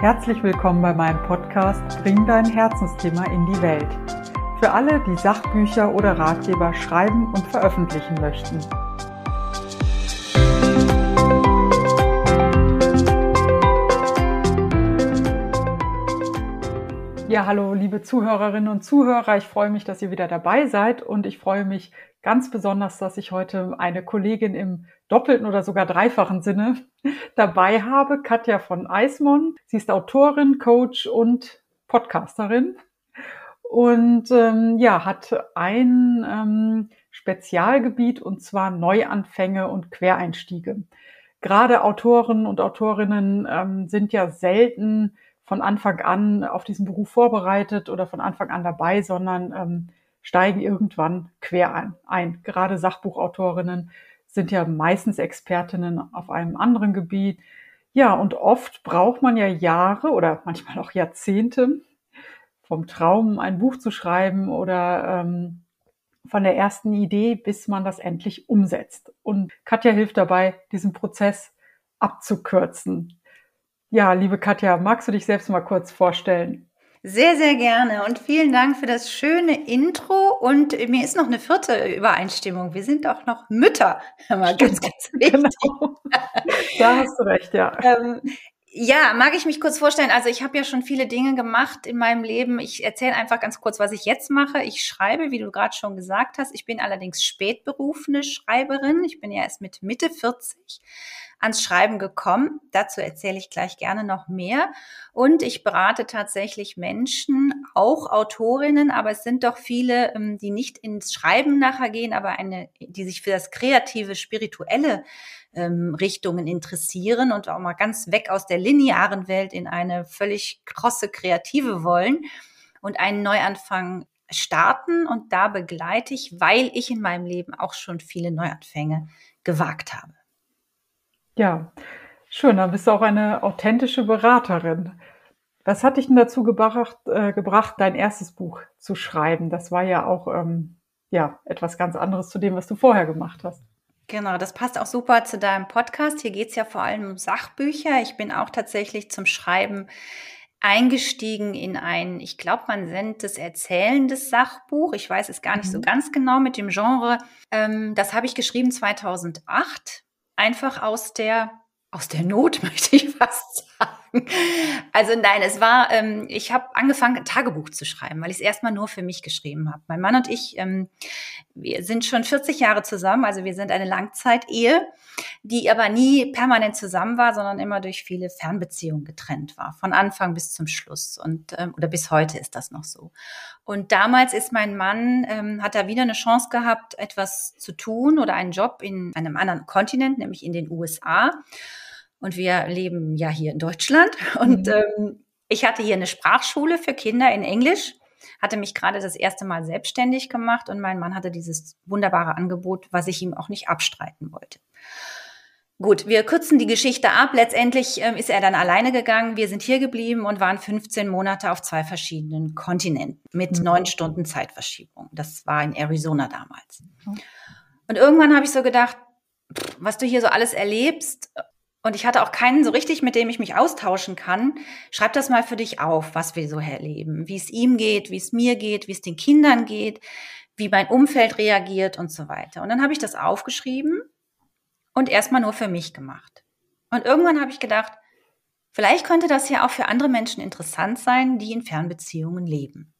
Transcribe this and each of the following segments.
Herzlich willkommen bei meinem Podcast Bring dein Herzensthema in die Welt. Für alle, die Sachbücher oder Ratgeber schreiben und veröffentlichen möchten. Ja, hallo, liebe Zuhörerinnen und Zuhörer. Ich freue mich, dass ihr wieder dabei seid und ich freue mich ganz besonders, dass ich heute eine Kollegin im doppelten oder sogar dreifachen Sinne dabei habe, Katja von Eismon. Sie ist Autorin, Coach und Podcasterin und ähm, ja, hat ein ähm, Spezialgebiet und zwar Neuanfänge und Quereinstiege. Gerade Autoren und Autorinnen ähm, sind ja selten von Anfang an auf diesen Beruf vorbereitet oder von Anfang an dabei, sondern ähm, steigen irgendwann quer ein. ein. Gerade Sachbuchautorinnen sind ja meistens Expertinnen auf einem anderen Gebiet. Ja, und oft braucht man ja Jahre oder manchmal auch Jahrzehnte vom Traum, ein Buch zu schreiben oder ähm, von der ersten Idee, bis man das endlich umsetzt. Und Katja hilft dabei, diesen Prozess abzukürzen. Ja, liebe Katja, magst du dich selbst mal kurz vorstellen? Sehr, sehr gerne und vielen Dank für das schöne Intro. Und mir ist noch eine vierte Übereinstimmung. Wir sind auch noch Mütter. Mal ganz, ganz wichtig. Genau. Da hast du recht, ja. Ähm, ja, mag ich mich kurz vorstellen. Also ich habe ja schon viele Dinge gemacht in meinem Leben. Ich erzähle einfach ganz kurz, was ich jetzt mache. Ich schreibe, wie du gerade schon gesagt hast. Ich bin allerdings spätberufene Schreiberin. Ich bin ja erst mit Mitte 40 ans Schreiben gekommen. Dazu erzähle ich gleich gerne noch mehr. Und ich berate tatsächlich Menschen, auch Autorinnen, aber es sind doch viele, ähm, die nicht ins Schreiben nachher gehen, aber eine, die sich für das kreative, spirituelle ähm, Richtungen interessieren und auch mal ganz weg aus der linearen Welt in eine völlig krosse kreative wollen und einen Neuanfang starten. Und da begleite ich, weil ich in meinem Leben auch schon viele Neuanfänge gewagt habe. Ja, schön. Dann bist du auch eine authentische Beraterin. Was hat dich denn dazu gebracht, äh, gebracht, dein erstes Buch zu schreiben? Das war ja auch ähm, ja, etwas ganz anderes zu dem, was du vorher gemacht hast. Genau, das passt auch super zu deinem Podcast. Hier geht es ja vor allem um Sachbücher. Ich bin auch tatsächlich zum Schreiben eingestiegen in ein, ich glaube, man nennt es erzählendes Sachbuch. Ich weiß es gar nicht mhm. so ganz genau mit dem Genre. Ähm, das habe ich geschrieben 2008 einfach aus der aus der Not, möchte ich fast Also nein, es war, ähm, ich habe angefangen, ein Tagebuch zu schreiben, weil ich es erstmal nur für mich geschrieben habe. Mein Mann und ich, ähm, wir sind schon 40 Jahre zusammen, also wir sind eine Langzeitehe, die aber nie permanent zusammen war, sondern immer durch viele Fernbeziehungen getrennt war, von Anfang bis zum Schluss und ähm, oder bis heute ist das noch so. Und damals ist mein Mann, ähm, hat er wieder eine Chance gehabt, etwas zu tun oder einen Job in einem anderen Kontinent, nämlich in den USA. Und wir leben ja hier in Deutschland. Und mhm. ähm, ich hatte hier eine Sprachschule für Kinder in Englisch, hatte mich gerade das erste Mal selbstständig gemacht und mein Mann hatte dieses wunderbare Angebot, was ich ihm auch nicht abstreiten wollte. Gut, wir kürzen die Geschichte ab. Letztendlich ähm, ist er dann alleine gegangen. Wir sind hier geblieben und waren 15 Monate auf zwei verschiedenen Kontinenten mit mhm. neun Stunden Zeitverschiebung. Das war in Arizona damals. Mhm. Und irgendwann habe ich so gedacht, was du hier so alles erlebst und ich hatte auch keinen so richtig, mit dem ich mich austauschen kann. Schreib das mal für dich auf, was wir so erleben, wie es ihm geht, wie es mir geht, wie es den Kindern geht, wie mein Umfeld reagiert und so weiter. Und dann habe ich das aufgeschrieben und erstmal nur für mich gemacht. Und irgendwann habe ich gedacht, vielleicht könnte das ja auch für andere Menschen interessant sein, die in Fernbeziehungen leben.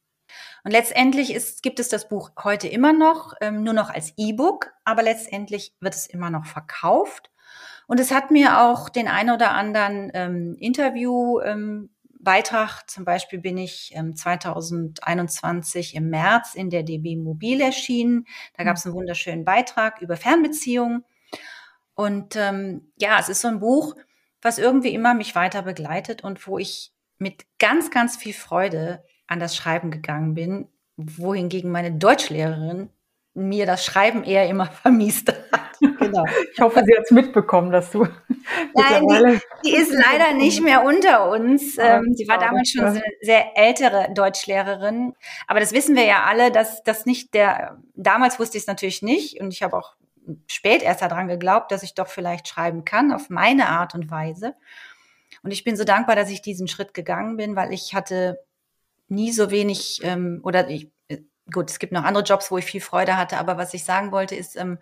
Und letztendlich ist, gibt es das Buch heute immer noch, ähm, nur noch als E-Book, aber letztendlich wird es immer noch verkauft. Und es hat mir auch den ein oder anderen ähm, Interview ähm, Beitrag, zum Beispiel bin ich ähm, 2021 im März in der DB Mobil erschienen. Da gab es einen wunderschönen Beitrag über Fernbeziehungen. Und ähm, ja, es ist so ein Buch, was irgendwie immer mich weiter begleitet und wo ich mit ganz, ganz viel Freude an das Schreiben gegangen bin, wohingegen meine Deutschlehrerin mir das Schreiben eher immer vermiest hat. Genau. Ich hoffe, sie hat es mitbekommen, dass du. Nein, die, die, ist leider nicht mehr unter uns. Ähm, sie war damals schon eine sehr ältere Deutschlehrerin. Aber das wissen wir ja alle, dass das nicht der. Damals wusste ich es natürlich nicht und ich habe auch spät erst daran geglaubt, dass ich doch vielleicht schreiben kann auf meine Art und Weise. Und ich bin so dankbar, dass ich diesen Schritt gegangen bin, weil ich hatte nie so wenig ähm, oder ich, gut, es gibt noch andere Jobs, wo ich viel Freude hatte, aber was ich sagen wollte, ist, ähm,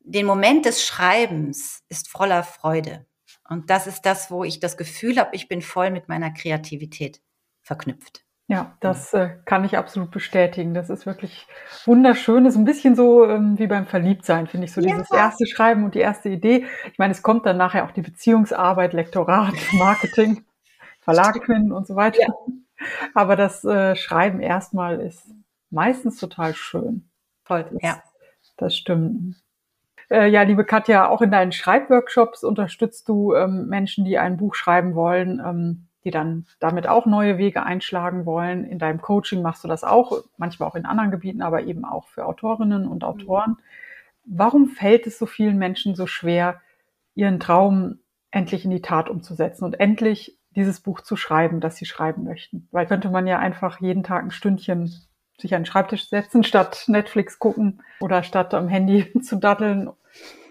den Moment des Schreibens ist voller Freude. Und das ist das, wo ich das Gefühl habe, ich bin voll mit meiner Kreativität verknüpft. Ja, das äh, kann ich absolut bestätigen. Das ist wirklich wunderschön. Das ist ein bisschen so ähm, wie beim Verliebtsein, finde ich, so ja. dieses erste Schreiben und die erste Idee. Ich meine, es kommt dann nachher auch die Beziehungsarbeit, Lektorat, Marketing, Verlag finden und so weiter. Ja. Aber das äh, Schreiben erstmal ist meistens total schön. Voll, das, ja. Das stimmt. Äh, ja, liebe Katja, auch in deinen Schreibworkshops unterstützt du ähm, Menschen, die ein Buch schreiben wollen. Ähm, die dann damit auch neue Wege einschlagen wollen. In deinem Coaching machst du das auch, manchmal auch in anderen Gebieten, aber eben auch für Autorinnen und Autoren. Warum fällt es so vielen Menschen so schwer, ihren Traum endlich in die Tat umzusetzen und endlich dieses Buch zu schreiben, das sie schreiben möchten? Weil könnte man ja einfach jeden Tag ein Stündchen sich an den Schreibtisch setzen, statt Netflix gucken oder statt am Handy zu daddeln.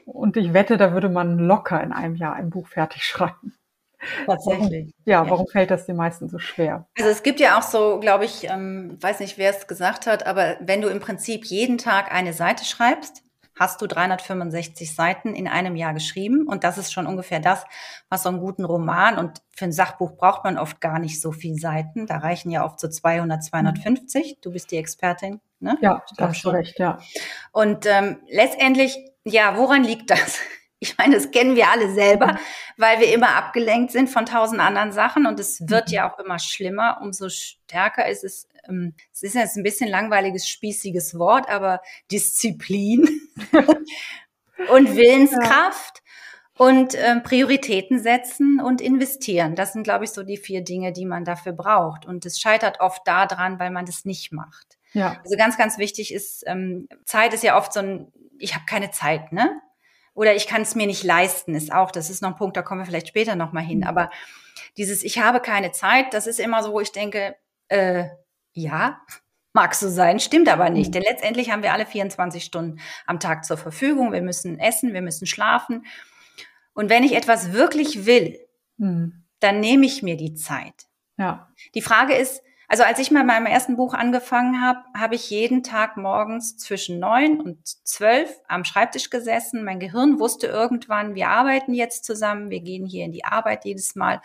Und ich wette, da würde man locker in einem Jahr ein Buch fertig schreiben. Tatsächlich. Warum, ja, warum fällt das den meisten so schwer? Also es gibt ja auch so, glaube ich, ähm, weiß nicht, wer es gesagt hat, aber wenn du im Prinzip jeden Tag eine Seite schreibst, hast du 365 Seiten in einem Jahr geschrieben. Und das ist schon ungefähr das, was so einen guten Roman und für ein Sachbuch braucht man oft gar nicht so viele Seiten. Da reichen ja oft so 200, 250. Du bist die Expertin, ne? Ja, da hast du recht, ja. Und ähm, letztendlich, ja, woran liegt das? Ich meine, das kennen wir alle selber, mhm. weil wir immer abgelenkt sind von tausend anderen Sachen und es wird mhm. ja auch immer schlimmer, umso stärker ist es. Ähm, es ist jetzt ein bisschen langweiliges, spießiges Wort, aber Disziplin und Willenskraft und äh, Prioritäten setzen und investieren. Das sind, glaube ich, so die vier Dinge, die man dafür braucht. Und es scheitert oft daran, weil man das nicht macht. Ja. Also ganz, ganz wichtig ist, ähm, Zeit ist ja oft so ein, ich habe keine Zeit, ne? Oder ich kann es mir nicht leisten, ist auch, das ist noch ein Punkt, da kommen wir vielleicht später nochmal hin. Mhm. Aber dieses Ich habe keine Zeit, das ist immer so, wo ich denke, äh, ja, mag so sein, stimmt aber nicht. Mhm. Denn letztendlich haben wir alle 24 Stunden am Tag zur Verfügung. Wir müssen essen, wir müssen schlafen. Und wenn ich etwas wirklich will, mhm. dann nehme ich mir die Zeit. Ja. Die Frage ist, also als ich mal mit meinem ersten Buch angefangen habe, habe ich jeden Tag morgens zwischen neun und zwölf am Schreibtisch gesessen. Mein Gehirn wusste irgendwann, wir arbeiten jetzt zusammen, wir gehen hier in die Arbeit jedes Mal.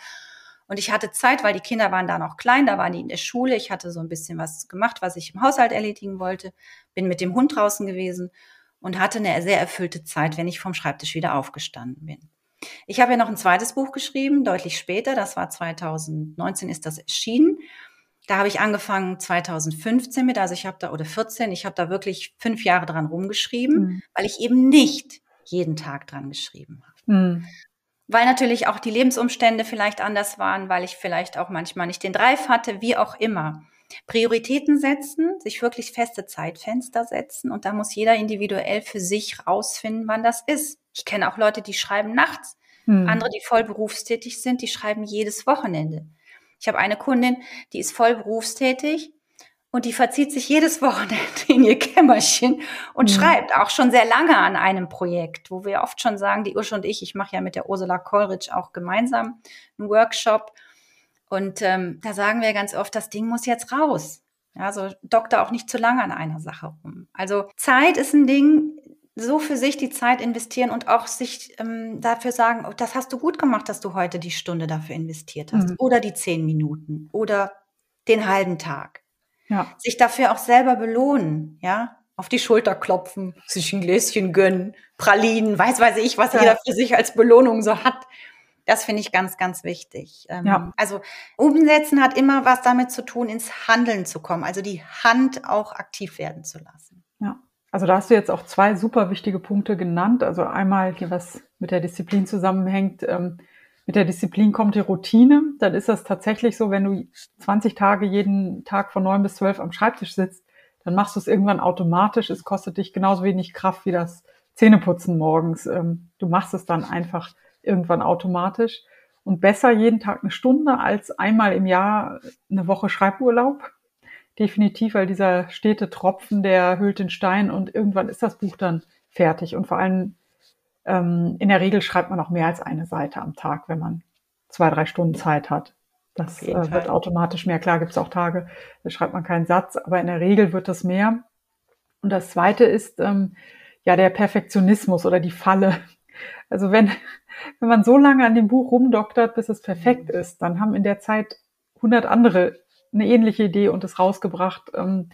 Und ich hatte Zeit, weil die Kinder waren da noch klein, da waren die in der Schule. Ich hatte so ein bisschen was gemacht, was ich im Haushalt erledigen wollte. Bin mit dem Hund draußen gewesen und hatte eine sehr erfüllte Zeit, wenn ich vom Schreibtisch wieder aufgestanden bin. Ich habe ja noch ein zweites Buch geschrieben, deutlich später. Das war 2019 ist das erschienen. Da habe ich angefangen 2015 mit, also ich habe da, oder 14, ich habe da wirklich fünf Jahre dran rumgeschrieben, mhm. weil ich eben nicht jeden Tag dran geschrieben habe. Mhm. Weil natürlich auch die Lebensumstände vielleicht anders waren, weil ich vielleicht auch manchmal nicht den Drive hatte, wie auch immer. Prioritäten setzen, sich wirklich feste Zeitfenster setzen und da muss jeder individuell für sich rausfinden, wann das ist. Ich kenne auch Leute, die schreiben nachts, mhm. andere, die voll berufstätig sind, die schreiben jedes Wochenende. Ich habe eine Kundin, die ist voll berufstätig und die verzieht sich jedes Wochenende in ihr Kämmerchen und mhm. schreibt auch schon sehr lange an einem Projekt, wo wir oft schon sagen, die Ursche und ich, ich mache ja mit der Ursula Kollrich auch gemeinsam einen Workshop. Und ähm, da sagen wir ganz oft, das Ding muss jetzt raus. Ja, so Doktor auch nicht zu lange an einer Sache rum. Also Zeit ist ein Ding, so für sich die Zeit investieren und auch sich ähm, dafür sagen, oh, das hast du gut gemacht, dass du heute die Stunde dafür investiert hast mhm. oder die zehn Minuten oder den halben Tag. Ja. Sich dafür auch selber belohnen, ja, auf die Schulter klopfen, sich ein Gläschen gönnen, Pralinen, weiß weiß ich, was ja. jeder für sich als Belohnung so hat. Das finde ich ganz, ganz wichtig. Ähm, ja. Also umsetzen hat immer was damit zu tun, ins Handeln zu kommen, also die Hand auch aktiv werden zu lassen. Ja. Also da hast du jetzt auch zwei super wichtige Punkte genannt. Also einmal, was mit der Disziplin zusammenhängt. Ähm, mit der Disziplin kommt die Routine. Dann ist das tatsächlich so, wenn du 20 Tage jeden Tag von neun bis zwölf am Schreibtisch sitzt, dann machst du es irgendwann automatisch. Es kostet dich genauso wenig Kraft wie das Zähneputzen morgens. Ähm, du machst es dann einfach irgendwann automatisch. Und besser jeden Tag eine Stunde als einmal im Jahr eine Woche Schreiburlaub definitiv, weil dieser stete Tropfen, der hüllt den Stein und irgendwann ist das Buch dann fertig. Und vor allem ähm, in der Regel schreibt man auch mehr als eine Seite am Tag, wenn man zwei, drei Stunden Zeit hat. Das äh, wird automatisch mehr. Klar gibt es auch Tage, da schreibt man keinen Satz, aber in der Regel wird das mehr. Und das Zweite ist ähm, ja der Perfektionismus oder die Falle. Also wenn, wenn man so lange an dem Buch rumdoktert, bis es perfekt mhm. ist, dann haben in der Zeit 100 andere eine ähnliche Idee und es rausgebracht. Ähm,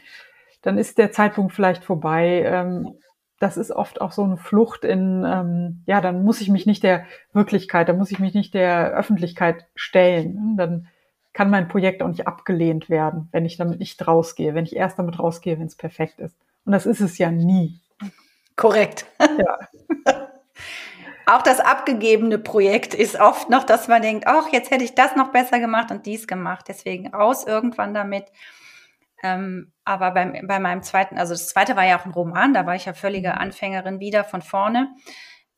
dann ist der Zeitpunkt vielleicht vorbei. Ähm, das ist oft auch so eine Flucht in, ähm, ja, dann muss ich mich nicht der Wirklichkeit, dann muss ich mich nicht der Öffentlichkeit stellen. Dann kann mein Projekt auch nicht abgelehnt werden, wenn ich damit nicht rausgehe, wenn ich erst damit rausgehe, wenn es perfekt ist. Und das ist es ja nie. Korrekt. Ja. auch das abgegebene Projekt ist oft noch, dass man denkt, ach, jetzt hätte ich das noch besser gemacht und dies gemacht. Deswegen raus irgendwann damit. Ähm, aber beim, bei meinem zweiten, also das zweite war ja auch ein Roman, da war ich ja völlige mhm. Anfängerin wieder von vorne.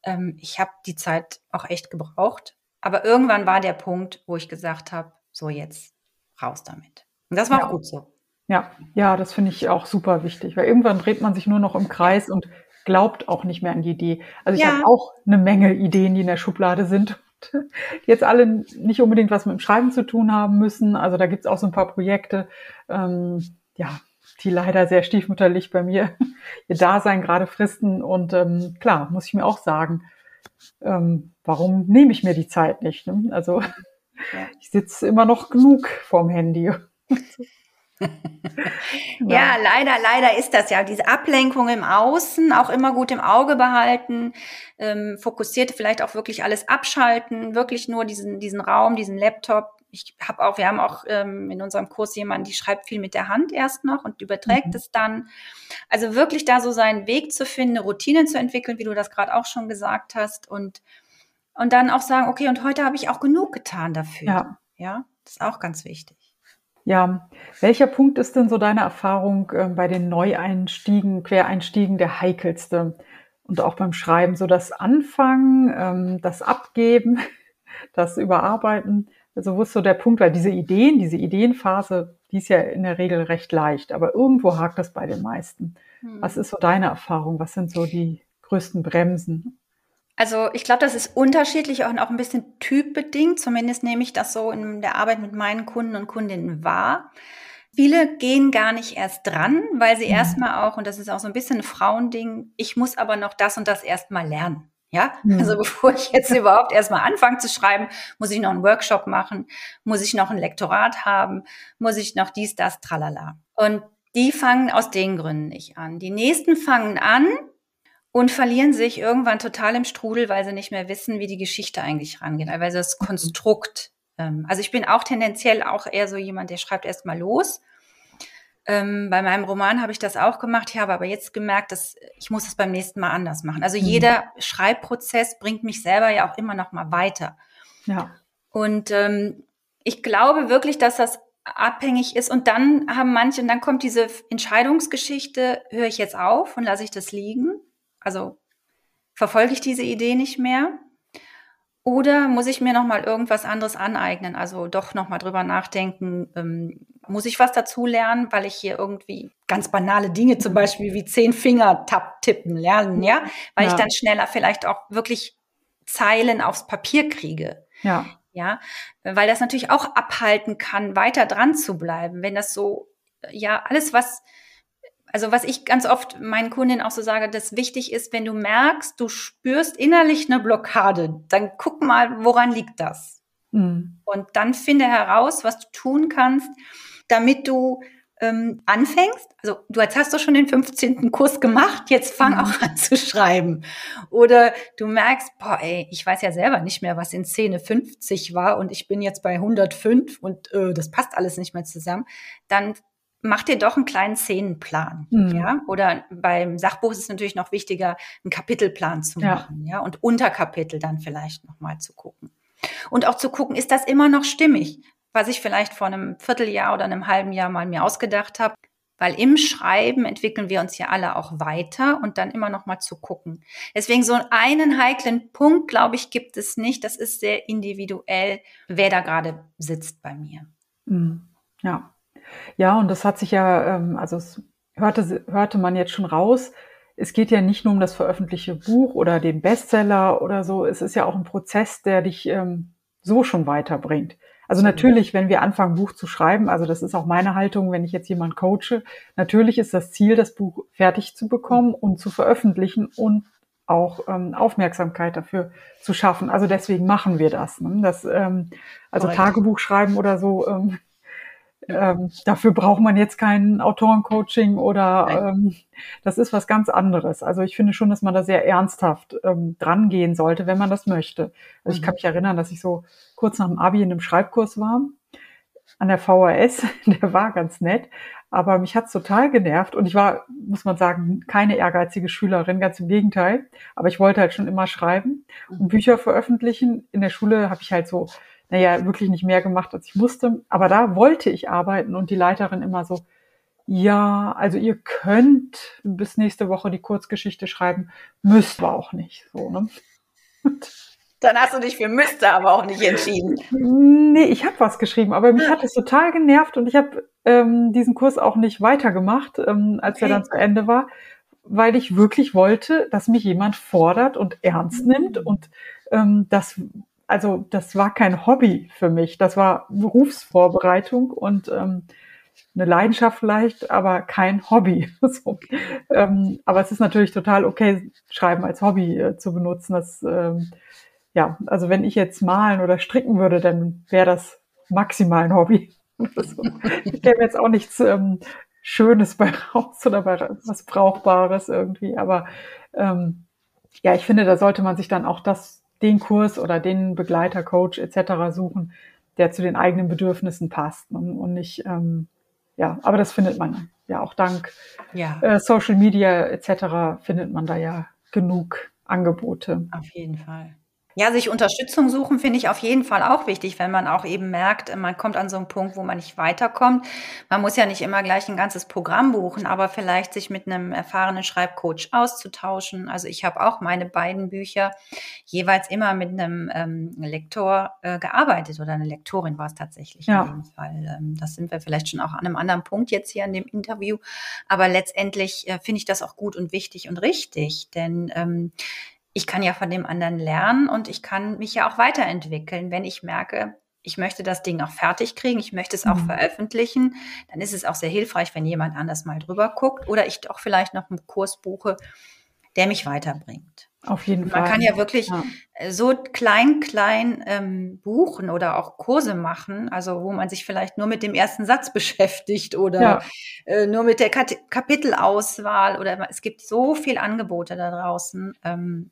Ähm, ich habe die Zeit auch echt gebraucht. Aber irgendwann war der Punkt, wo ich gesagt habe, so jetzt raus damit. Und das war ja. auch gut so. Ja, ja, das finde ich auch super wichtig, weil irgendwann dreht man sich nur noch im Kreis und glaubt auch nicht mehr an die Idee. Also ich ja. habe auch eine Menge Ideen, die in der Schublade sind. Die jetzt alle nicht unbedingt was mit dem Schreiben zu tun haben müssen. Also da gibt's auch so ein paar Projekte, ähm, ja, die leider sehr stiefmütterlich bei mir ihr Dasein gerade fristen. Und ähm, klar, muss ich mir auch sagen, ähm, warum nehme ich mir die Zeit nicht? Ne? Also ich sitze immer noch genug vorm Handy. ja, leider, leider ist das ja. Diese Ablenkung im Außen auch immer gut im Auge behalten, ähm, fokussiert vielleicht auch wirklich alles abschalten, wirklich nur diesen, diesen Raum, diesen Laptop. Ich habe auch, wir haben auch ähm, in unserem Kurs jemanden, die schreibt viel mit der Hand erst noch und überträgt mhm. es dann. Also wirklich da so seinen Weg zu finden, eine Routine zu entwickeln, wie du das gerade auch schon gesagt hast und und dann auch sagen, okay, und heute habe ich auch genug getan dafür. Ja. ja, das ist auch ganz wichtig. Ja, welcher Punkt ist denn so deine Erfahrung äh, bei den Neueinstiegen, Quereinstiegen der heikelste? Und auch beim Schreiben, so das Anfangen, ähm, das Abgeben, das Überarbeiten. Also wo ist so der Punkt, weil diese Ideen, diese Ideenphase, die ist ja in der Regel recht leicht, aber irgendwo hakt das bei den meisten. Hm. Was ist so deine Erfahrung? Was sind so die größten Bremsen? Also ich glaube, das ist unterschiedlich und auch ein bisschen typbedingt. Zumindest nehme ich das so in der Arbeit mit meinen Kunden und Kundinnen wahr. Viele gehen gar nicht erst dran, weil sie mhm. erstmal auch, und das ist auch so ein bisschen ein Frauending, ich muss aber noch das und das erstmal lernen. Ja, mhm. also bevor ich jetzt überhaupt erstmal anfange zu schreiben, muss ich noch einen Workshop machen, muss ich noch ein Lektorat haben, muss ich noch dies, das, tralala. Und die fangen aus den Gründen nicht an. Die nächsten fangen an, und verlieren sich irgendwann total im Strudel, weil sie nicht mehr wissen, wie die Geschichte eigentlich rangeht, weil das mhm. Konstrukt. Ähm, also ich bin auch tendenziell auch eher so jemand, der schreibt erst mal los. Ähm, bei meinem Roman habe ich das auch gemacht. Ich habe aber jetzt gemerkt, dass ich muss es beim nächsten Mal anders machen. Also mhm. jeder Schreibprozess bringt mich selber ja auch immer noch mal weiter. Ja. Und ähm, ich glaube wirklich, dass das abhängig ist. Und dann haben manche, und dann kommt diese Entscheidungsgeschichte, höre ich jetzt auf und lasse ich das liegen? Also verfolge ich diese Idee nicht mehr? Oder muss ich mir noch mal irgendwas anderes aneignen? Also doch noch mal drüber nachdenken. Ähm, muss ich was dazu lernen, weil ich hier irgendwie ganz banale Dinge, zum Beispiel wie zehn Finger tap tippen lernen, ja, weil ja. ich dann schneller vielleicht auch wirklich Zeilen aufs Papier kriege. Ja. Ja, weil das natürlich auch abhalten kann, weiter dran zu bleiben, wenn das so, ja, alles was also was ich ganz oft meinen Kundinnen auch so sage, dass wichtig ist, wenn du merkst, du spürst innerlich eine Blockade, dann guck mal, woran liegt das? Mhm. Und dann finde heraus, was du tun kannst, damit du ähm, anfängst. Also du jetzt hast du schon den 15. Kurs gemacht, jetzt fang mhm. auch an zu schreiben. Oder du merkst, boah, ey, ich weiß ja selber nicht mehr, was in Szene 50 war und ich bin jetzt bei 105 und äh, das passt alles nicht mehr zusammen. Dann mach dir doch einen kleinen Szenenplan, mhm. ja. Oder beim Sachbuch ist es natürlich noch wichtiger, einen Kapitelplan zu machen, ja, ja? und Unterkapitel dann vielleicht nochmal zu gucken. Und auch zu gucken, ist das immer noch stimmig, was ich vielleicht vor einem Vierteljahr oder einem halben Jahr mal mir ausgedacht habe. Weil im Schreiben entwickeln wir uns ja alle auch weiter und dann immer noch mal zu gucken. Deswegen so einen heiklen Punkt, glaube ich, gibt es nicht. Das ist sehr individuell, wer da gerade sitzt bei mir. Mhm. Ja. Ja, und das hat sich ja, ähm, also es hörte, hörte man jetzt schon raus, es geht ja nicht nur um das veröffentlichte Buch oder den Bestseller oder so, es ist ja auch ein Prozess, der dich ähm, so schon weiterbringt. Also natürlich, wenn wir anfangen, Buch zu schreiben, also das ist auch meine Haltung, wenn ich jetzt jemand coache, natürlich ist das Ziel, das Buch fertig zu bekommen und zu veröffentlichen und auch ähm, Aufmerksamkeit dafür zu schaffen. Also deswegen machen wir das. Ne? das ähm, also. Tagebuch schreiben oder so, ähm, ähm, dafür braucht man jetzt kein Autorencoaching oder ähm, das ist was ganz anderes. Also ich finde schon, dass man da sehr ernsthaft ähm, dran gehen sollte, wenn man das möchte. Also ich kann mhm. mich erinnern, dass ich so kurz nach dem Abi in einem Schreibkurs war an der VHS. Der war ganz nett, aber mich hat's total genervt und ich war, muss man sagen, keine ehrgeizige Schülerin, ganz im Gegenteil. Aber ich wollte halt schon immer schreiben und mhm. Bücher veröffentlichen. In der Schule habe ich halt so naja, wirklich nicht mehr gemacht, als ich musste. Aber da wollte ich arbeiten und die Leiterin immer so, ja, also ihr könnt bis nächste Woche die Kurzgeschichte schreiben, müsst aber auch nicht. So, ne? Dann hast du dich für müsste aber auch nicht entschieden. Nee, ich habe was geschrieben, aber mich hat es total genervt und ich habe ähm, diesen Kurs auch nicht weitergemacht, ähm, als okay. er dann zu Ende war, weil ich wirklich wollte, dass mich jemand fordert und ernst nimmt und ähm, das also das war kein Hobby für mich, das war Berufsvorbereitung und ähm, eine Leidenschaft vielleicht, aber kein Hobby. so. ähm, aber es ist natürlich total okay, Schreiben als Hobby äh, zu benutzen. Das, ähm, ja, also wenn ich jetzt malen oder stricken würde, dann wäre das maximal ein Hobby. Ich käme jetzt auch nichts ähm, Schönes bei raus oder bei was Brauchbares irgendwie. Aber ähm, ja, ich finde, da sollte man sich dann auch das den Kurs oder den Begleiter, Coach etc. suchen, der zu den eigenen Bedürfnissen passt ne? und nicht, ähm, ja, aber das findet man ja auch dank ja. Äh, Social Media etc. findet man da ja genug Angebote. Auf jeden Fall. Ja, sich Unterstützung suchen finde ich auf jeden Fall auch wichtig, wenn man auch eben merkt, man kommt an so einen Punkt, wo man nicht weiterkommt. Man muss ja nicht immer gleich ein ganzes Programm buchen, aber vielleicht sich mit einem erfahrenen Schreibcoach auszutauschen. Also ich habe auch meine beiden Bücher jeweils immer mit einem ähm, Lektor äh, gearbeitet oder eine Lektorin war es tatsächlich ja. in dem Fall. Ähm, das sind wir vielleicht schon auch an einem anderen Punkt jetzt hier in dem Interview. Aber letztendlich äh, finde ich das auch gut und wichtig und richtig, denn ähm, ich kann ja von dem anderen lernen und ich kann mich ja auch weiterentwickeln, wenn ich merke, ich möchte das Ding auch fertig kriegen, ich möchte es auch mhm. veröffentlichen, dann ist es auch sehr hilfreich, wenn jemand anders mal drüber guckt oder ich doch vielleicht noch einen Kurs buche, der mich weiterbringt. Auf jeden Man Fall. Man kann ja wirklich ja. so klein, klein ähm, buchen oder auch Kurse machen, also wo man sich vielleicht nur mit dem ersten Satz beschäftigt oder ja. äh, nur mit der Kat Kapitelauswahl oder es gibt so viel Angebote da draußen. Ähm,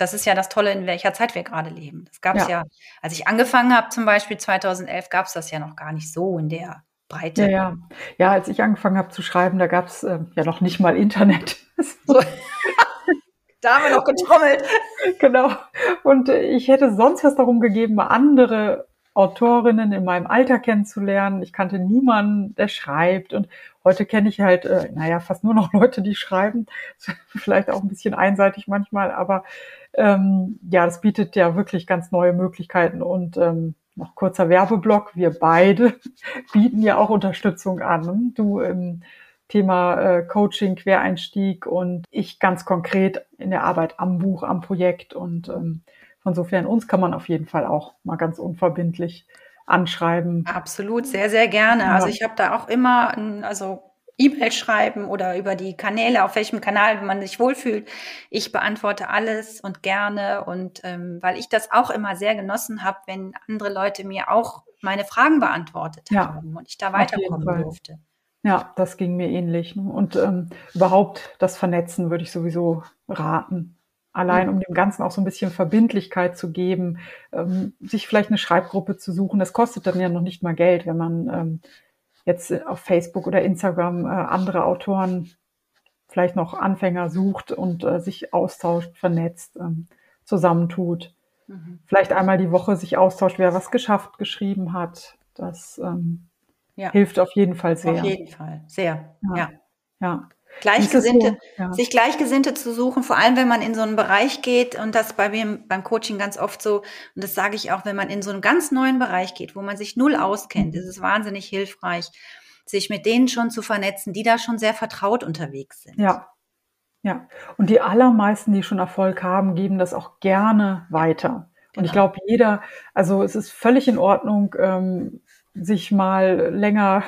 das ist ja das Tolle, in welcher Zeit wir gerade leben. Das gab es ja. ja. als ich angefangen habe, zum Beispiel 2011, gab es das ja noch gar nicht so in der Breite. Ja, ja. ja als ich angefangen habe zu schreiben, da gab es äh, ja noch nicht mal Internet. So. da haben wir noch getrommelt. genau. Und äh, ich hätte sonst was darum gegeben, andere Autorinnen in meinem Alter kennenzulernen. Ich kannte niemanden, der schreibt. Und heute kenne ich halt, äh, naja, fast nur noch Leute, die schreiben. Vielleicht auch ein bisschen einseitig manchmal, aber ähm, ja, das bietet ja wirklich ganz neue Möglichkeiten und ähm, noch kurzer Werbeblock. Wir beide bieten ja auch Unterstützung an. Du im Thema äh, Coaching, Quereinstieg und ich ganz konkret in der Arbeit am Buch, am Projekt und ähm, von sofern uns kann man auf jeden Fall auch mal ganz unverbindlich anschreiben. Absolut, sehr, sehr gerne. Ja. Also ich habe da auch immer, also E-Mail schreiben oder über die Kanäle, auf welchem Kanal man sich wohlfühlt. Ich beantworte alles und gerne und ähm, weil ich das auch immer sehr genossen habe, wenn andere Leute mir auch meine Fragen beantwortet ja, haben und ich da weiterkommen durfte. Ja, das ging mir ähnlich. Ne? Und ähm, überhaupt das Vernetzen würde ich sowieso raten. Allein um dem Ganzen auch so ein bisschen Verbindlichkeit zu geben, ähm, sich vielleicht eine Schreibgruppe zu suchen. Das kostet dann ja noch nicht mal Geld, wenn man ähm, jetzt äh, auf Facebook oder Instagram äh, andere Autoren, vielleicht noch Anfänger sucht und äh, sich austauscht, vernetzt, ähm, zusammentut. Mhm. Vielleicht einmal die Woche sich austauscht, wer was geschafft, geschrieben hat. Das ähm, ja. hilft auf jeden Fall sehr. Auf jeden Fall, sehr. Ja. ja. ja. Gleichgesinnte, so, ja. sich Gleichgesinnte zu suchen, vor allem wenn man in so einen Bereich geht und das bei mir beim Coaching ganz oft so, und das sage ich auch, wenn man in so einen ganz neuen Bereich geht, wo man sich null auskennt, ist es wahnsinnig hilfreich, sich mit denen schon zu vernetzen, die da schon sehr vertraut unterwegs sind. Ja. Ja. Und die allermeisten, die schon Erfolg haben, geben das auch gerne weiter. Und ich glaube, jeder, also es ist völlig in Ordnung, ähm, sich mal länger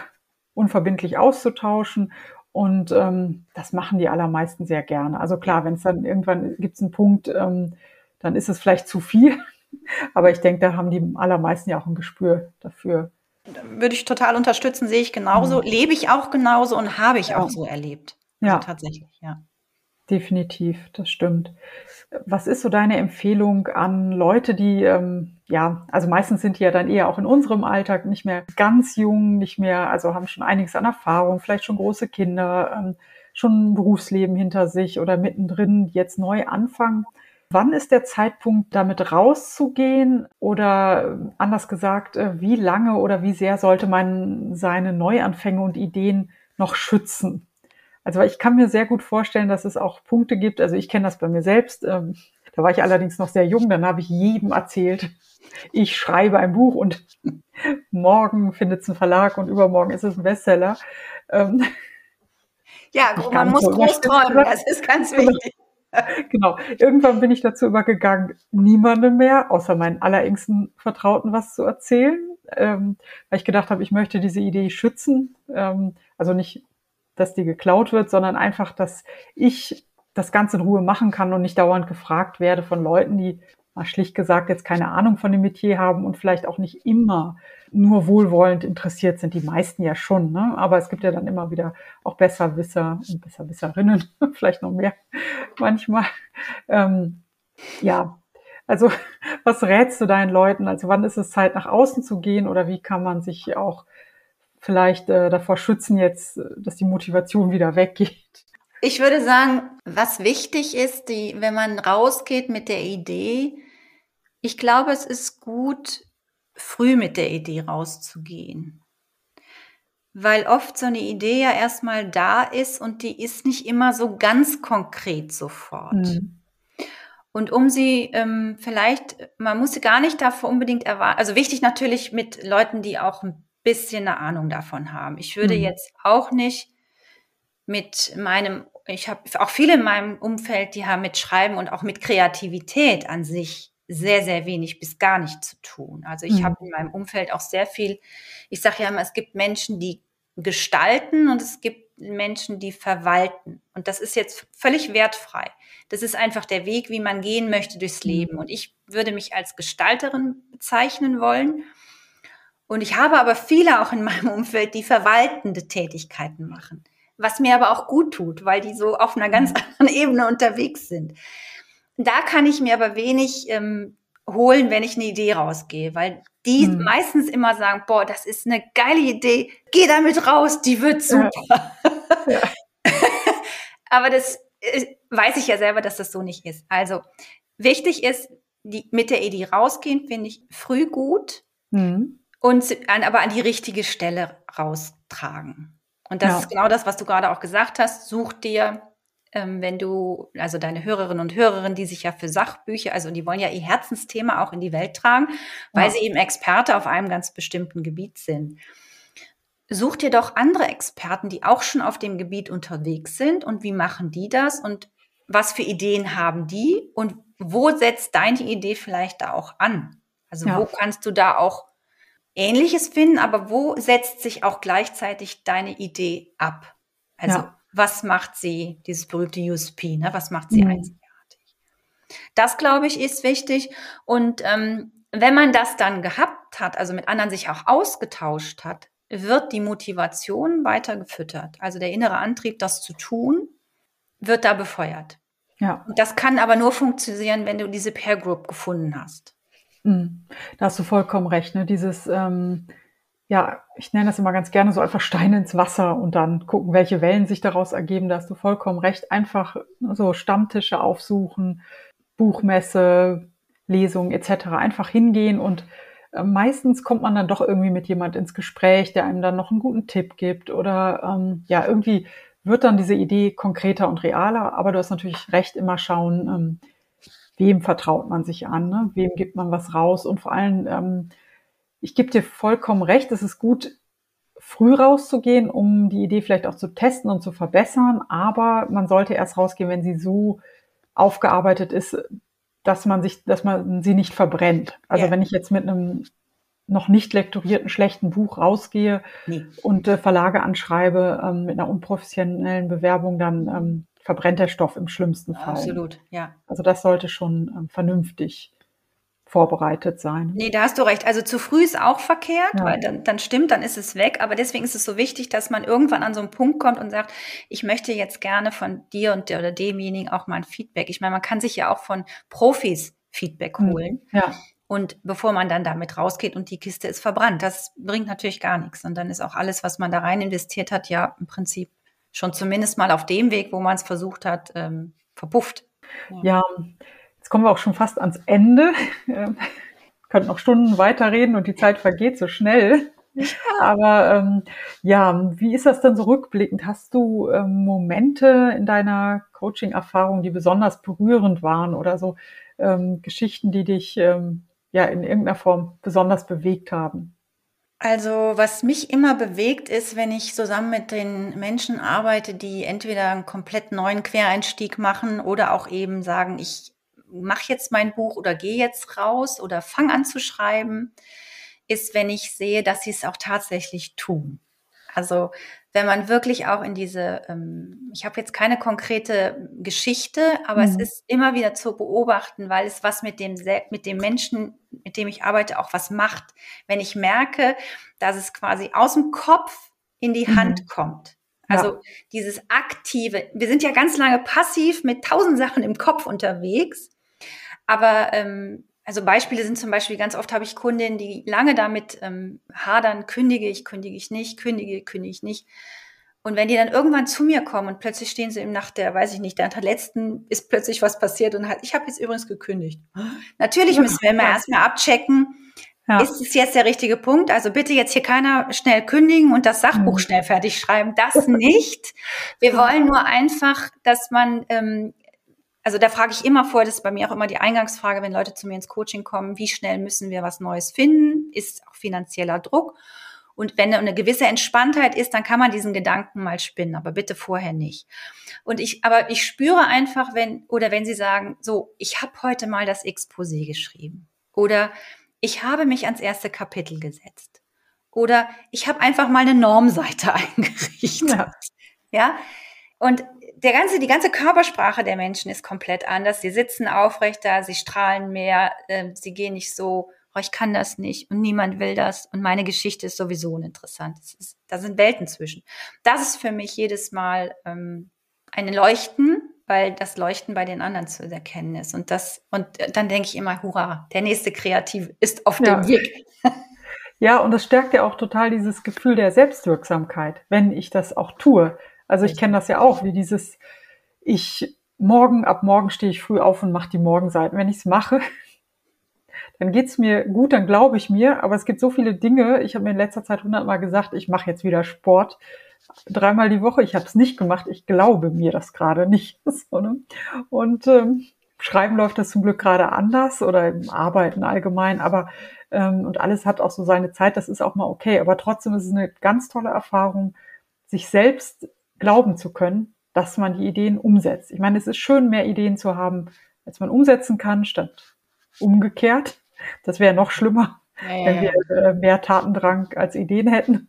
unverbindlich auszutauschen. Und ähm, das machen die allermeisten sehr gerne. Also klar, wenn es dann irgendwann gibt es einen Punkt, ähm, dann ist es vielleicht zu viel. Aber ich denke, da haben die allermeisten ja auch ein Gespür dafür. Würde ich total unterstützen, sehe ich genauso, mhm. lebe ich auch genauso und habe ich ja. auch so erlebt. Ja. Also tatsächlich, ja. Definitiv, das stimmt. Was ist so deine Empfehlung an Leute, die, ähm, ja, also meistens sind die ja dann eher auch in unserem Alltag nicht mehr ganz jung, nicht mehr, also haben schon einiges an Erfahrung, vielleicht schon große Kinder, ähm, schon ein Berufsleben hinter sich oder mittendrin, jetzt neu anfangen. Wann ist der Zeitpunkt, damit rauszugehen? Oder äh, anders gesagt, äh, wie lange oder wie sehr sollte man seine Neuanfänge und Ideen noch schützen? Also ich kann mir sehr gut vorstellen, dass es auch Punkte gibt. Also ich kenne das bei mir selbst. Ähm, da war ich allerdings noch sehr jung. Dann habe ich jedem erzählt, ich schreibe ein Buch und morgen findet es ein Verlag und übermorgen ist es ein Bestseller. Ähm, ja, man muss groß träumen. Das ist ganz genau. wichtig. genau. Irgendwann bin ich dazu übergegangen, niemandem mehr, außer meinen allerengsten Vertrauten, was zu erzählen, ähm, weil ich gedacht habe, ich möchte diese Idee schützen. Ähm, also nicht, dass die geklaut wird, sondern einfach, dass ich das Ganze in Ruhe machen kann und nicht dauernd gefragt werde von Leuten, die mal schlicht gesagt jetzt keine Ahnung von dem Metier haben und vielleicht auch nicht immer nur wohlwollend interessiert sind. Die meisten ja schon, ne? aber es gibt ja dann immer wieder auch Besserwisser und Besserwisserinnen, vielleicht noch mehr manchmal. Ähm, ja, also was rätst du deinen Leuten? Also wann ist es Zeit, nach außen zu gehen oder wie kann man sich auch vielleicht äh, davor schützen jetzt, dass die Motivation wieder weggeht? Ich würde sagen, was wichtig ist, die, wenn man rausgeht mit der Idee, ich glaube, es ist gut, früh mit der Idee rauszugehen. Weil oft so eine Idee ja erstmal da ist und die ist nicht immer so ganz konkret sofort. Mhm. Und um sie ähm, vielleicht, man muss sie gar nicht davor unbedingt erwarten, also wichtig natürlich mit Leuten, die auch ein bisschen eine Ahnung davon haben. Ich würde mhm. jetzt auch nicht mit meinem, ich habe auch viele in meinem Umfeld, die haben mit Schreiben und auch mit Kreativität an sich sehr, sehr wenig bis gar nicht zu tun. Also ich mhm. habe in meinem Umfeld auch sehr viel, ich sage ja immer, es gibt Menschen, die gestalten und es gibt Menschen, die verwalten. Und das ist jetzt völlig wertfrei. Das ist einfach der Weg, wie man gehen möchte durchs mhm. Leben. Und ich würde mich als Gestalterin bezeichnen wollen. Und ich habe aber viele auch in meinem Umfeld, die verwaltende Tätigkeiten machen. Was mir aber auch gut tut, weil die so auf einer ganz mhm. anderen Ebene unterwegs sind. Da kann ich mir aber wenig ähm, holen, wenn ich eine Idee rausgehe, weil die hm. meistens immer sagen, boah, das ist eine geile Idee, geh damit raus, die wird super. Ja. aber das äh, weiß ich ja selber, dass das so nicht ist. Also wichtig ist, die, mit der Idee rausgehen, finde ich früh gut hm. Und an, aber an die richtige Stelle raustragen. Und das ja. ist genau das, was du gerade auch gesagt hast. Such dir ähm, wenn du, also deine Hörerinnen und Hörer, die sich ja für Sachbücher, also die wollen ja ihr Herzensthema auch in die Welt tragen, weil ja. sie eben Experte auf einem ganz bestimmten Gebiet sind. Such dir doch andere Experten, die auch schon auf dem Gebiet unterwegs sind und wie machen die das und was für Ideen haben die und wo setzt deine Idee vielleicht da auch an? Also ja. wo kannst du da auch Ähnliches finden, aber wo setzt sich auch gleichzeitig deine Idee ab? Also ja was macht sie, dieses berühmte USP, ne? was macht sie mhm. einzigartig. Das, glaube ich, ist wichtig. Und ähm, wenn man das dann gehabt hat, also mit anderen sich auch ausgetauscht hat, wird die Motivation weiter gefüttert. Also der innere Antrieb, das zu tun, wird da befeuert. Ja. Und das kann aber nur funktionieren, wenn du diese Pair Group gefunden hast. Mhm. Da hast du vollkommen recht. Ne? Dieses ähm, ja, ich nenne das immer ganz gerne so einfach Steine ins Wasser und dann gucken, welche Wellen sich daraus ergeben. Da hast du vollkommen recht. Einfach so Stammtische aufsuchen, Buchmesse, Lesungen etc. Einfach hingehen und äh, meistens kommt man dann doch irgendwie mit jemand ins Gespräch, der einem dann noch einen guten Tipp gibt oder ähm, ja, irgendwie wird dann diese Idee konkreter und realer. Aber du hast natürlich recht, immer schauen, ähm, wem vertraut man sich an, ne? wem gibt man was raus und vor allem ähm, ich gebe dir vollkommen recht, es ist gut, früh rauszugehen, um die Idee vielleicht auch zu testen und zu verbessern, aber man sollte erst rausgehen, wenn sie so aufgearbeitet ist, dass man sich, dass man sie nicht verbrennt. Also ja. wenn ich jetzt mit einem noch nicht lektorierten schlechten Buch rausgehe nee. und äh, Verlage anschreibe ähm, mit einer unprofessionellen Bewerbung, dann ähm, verbrennt der Stoff im schlimmsten Fall. Absolut, ja. Also das sollte schon ähm, vernünftig vorbereitet sein. Nee, da hast du recht. Also zu früh ist auch verkehrt, ja. weil dann, dann stimmt, dann ist es weg. Aber deswegen ist es so wichtig, dass man irgendwann an so einen Punkt kommt und sagt, ich möchte jetzt gerne von dir und der oder demjenigen auch mal ein Feedback. Ich meine, man kann sich ja auch von Profis Feedback hm, holen. Ja. Und bevor man dann damit rausgeht und die Kiste ist verbrannt, das bringt natürlich gar nichts. Und dann ist auch alles, was man da rein investiert hat, ja im Prinzip schon zumindest mal auf dem Weg, wo man es versucht hat, ähm, verpufft. Ja. ja. jetzt kommen wir auch schon fast ans Ende. Wir könnten noch Stunden weiterreden und die Zeit vergeht so schnell. Ja. Aber ähm, ja, wie ist das denn so rückblickend? Hast du ähm, Momente in deiner Coaching-Erfahrung, die besonders berührend waren oder so ähm, Geschichten, die dich ähm, ja in irgendeiner Form besonders bewegt haben? Also was mich immer bewegt ist, wenn ich zusammen mit den Menschen arbeite, die entweder einen komplett neuen Quereinstieg machen oder auch eben sagen, ich mache jetzt mein Buch oder gehe jetzt raus oder fange an zu schreiben, ist, wenn ich sehe, dass sie es auch tatsächlich tun. Also wenn man wirklich auch in diese, ähm, ich habe jetzt keine konkrete Geschichte, aber mhm. es ist immer wieder zu beobachten, weil es was mit dem, mit dem Menschen, mit dem ich arbeite, auch was macht. Wenn ich merke, dass es quasi aus dem Kopf in die mhm. Hand kommt. Also ja. dieses aktive, wir sind ja ganz lange passiv mit tausend Sachen im Kopf unterwegs, aber ähm, also Beispiele sind zum Beispiel, ganz oft habe ich Kundinnen, die lange damit ähm, hadern, kündige ich, kündige ich nicht, kündige, kündige ich nicht. Und wenn die dann irgendwann zu mir kommen und plötzlich stehen sie im Nacht der, weiß ich nicht, der letzten ist plötzlich was passiert und halt, ich habe jetzt übrigens gekündigt. Natürlich müssen wir immer erstmal abchecken, ja. ist es jetzt der richtige Punkt? Also bitte jetzt hier keiner schnell kündigen und das Sachbuch mhm. schnell fertig schreiben. Das nicht. Wir wollen nur einfach, dass man ähm, also da frage ich immer vor, das ist bei mir auch immer die Eingangsfrage, wenn Leute zu mir ins Coaching kommen, wie schnell müssen wir was Neues finden? Ist auch finanzieller Druck? Und wenn eine gewisse Entspanntheit ist, dann kann man diesen Gedanken mal spinnen, aber bitte vorher nicht. Und ich, aber ich spüre einfach, wenn, oder wenn Sie sagen, so, ich habe heute mal das Exposé geschrieben. Oder ich habe mich ans erste Kapitel gesetzt. Oder ich habe einfach mal eine Normseite eingerichtet. Ja. ja? Und der ganze, die ganze Körpersprache der Menschen ist komplett anders. Sie sitzen aufrechter, sie strahlen mehr, äh, sie gehen nicht so, oh, ich kann das nicht und niemand will das und meine Geschichte ist sowieso uninteressant. Ist, da sind Welten zwischen. Das ist für mich jedes Mal ähm, ein Leuchten, weil das Leuchten bei den anderen zu erkennen ist. Und das, und dann denke ich immer, hurra, der nächste Kreative ist auf ja. dem Weg. Ja, und das stärkt ja auch total dieses Gefühl der Selbstwirksamkeit, wenn ich das auch tue. Also ich kenne das ja auch, wie dieses, ich morgen, ab morgen stehe ich früh auf und mache die Morgenseiten. Wenn ich es mache, dann geht's mir gut, dann glaube ich mir. Aber es gibt so viele Dinge. Ich habe mir in letzter Zeit hundertmal gesagt, ich mache jetzt wieder Sport. Dreimal die Woche. Ich habe es nicht gemacht. Ich glaube mir das gerade nicht. So, ne? Und ähm, Schreiben läuft das zum Glück gerade anders oder im Arbeiten allgemein. Aber ähm, und alles hat auch so seine Zeit. Das ist auch mal okay. Aber trotzdem ist es eine ganz tolle Erfahrung, sich selbst glauben zu können, dass man die Ideen umsetzt. Ich meine, es ist schön, mehr Ideen zu haben, als man umsetzen kann, statt umgekehrt. Das wäre noch schlimmer, ja, wenn wir äh, mehr Tatendrang als Ideen hätten.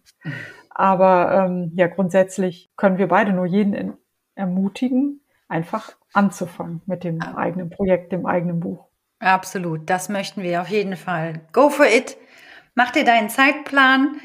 Aber ähm, ja, grundsätzlich können wir beide nur jeden ermutigen, einfach anzufangen mit dem ja. eigenen Projekt, dem eigenen Buch. Absolut, das möchten wir auf jeden Fall. Go for it. Mach dir deinen Zeitplan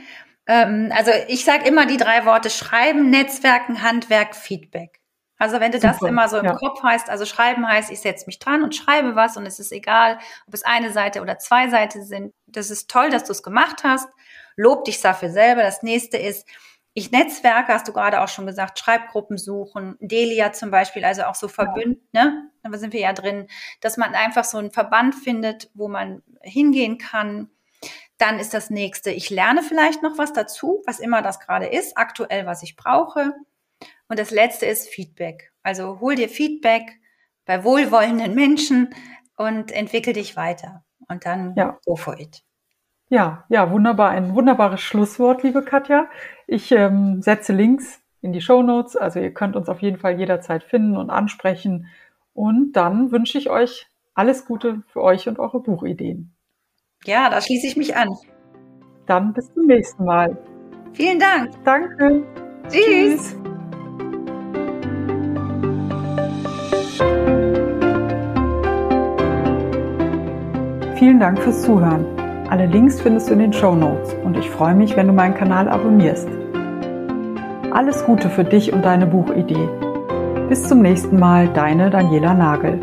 ähm, also ich sage immer die drei Worte Schreiben, Netzwerken, Handwerk, Feedback. Also wenn du Super, das immer so im ja. Kopf heißt, also schreiben heißt, ich setze mich dran und schreibe was und es ist egal, ob es eine Seite oder zwei Seiten sind. Das ist toll, dass du es gemacht hast. Lob dich dafür selber. Das nächste ist, ich Netzwerke, hast du gerade auch schon gesagt, Schreibgruppen suchen, Delia zum Beispiel, also auch so Verbünd, ja. ne? Da sind wir ja drin, dass man einfach so einen Verband findet, wo man hingehen kann, dann ist das nächste, ich lerne vielleicht noch was dazu, was immer das gerade ist, aktuell, was ich brauche. Und das letzte ist Feedback. Also hol dir Feedback bei wohlwollenden Menschen und entwickel dich weiter. Und dann ja. go for it. Ja, ja, wunderbar. Ein wunderbares Schlusswort, liebe Katja. Ich ähm, setze Links in die Show Notes. Also ihr könnt uns auf jeden Fall jederzeit finden und ansprechen. Und dann wünsche ich euch Alles Gute für euch und eure Buchideen. Ja, da schließe ich mich an. Dann bis zum nächsten Mal. Vielen Dank. Danke. Tschüss. Tschüss. Vielen Dank fürs Zuhören. Alle Links findest du in den Show Notes und ich freue mich, wenn du meinen Kanal abonnierst. Alles Gute für dich und deine Buchidee. Bis zum nächsten Mal, deine Daniela Nagel.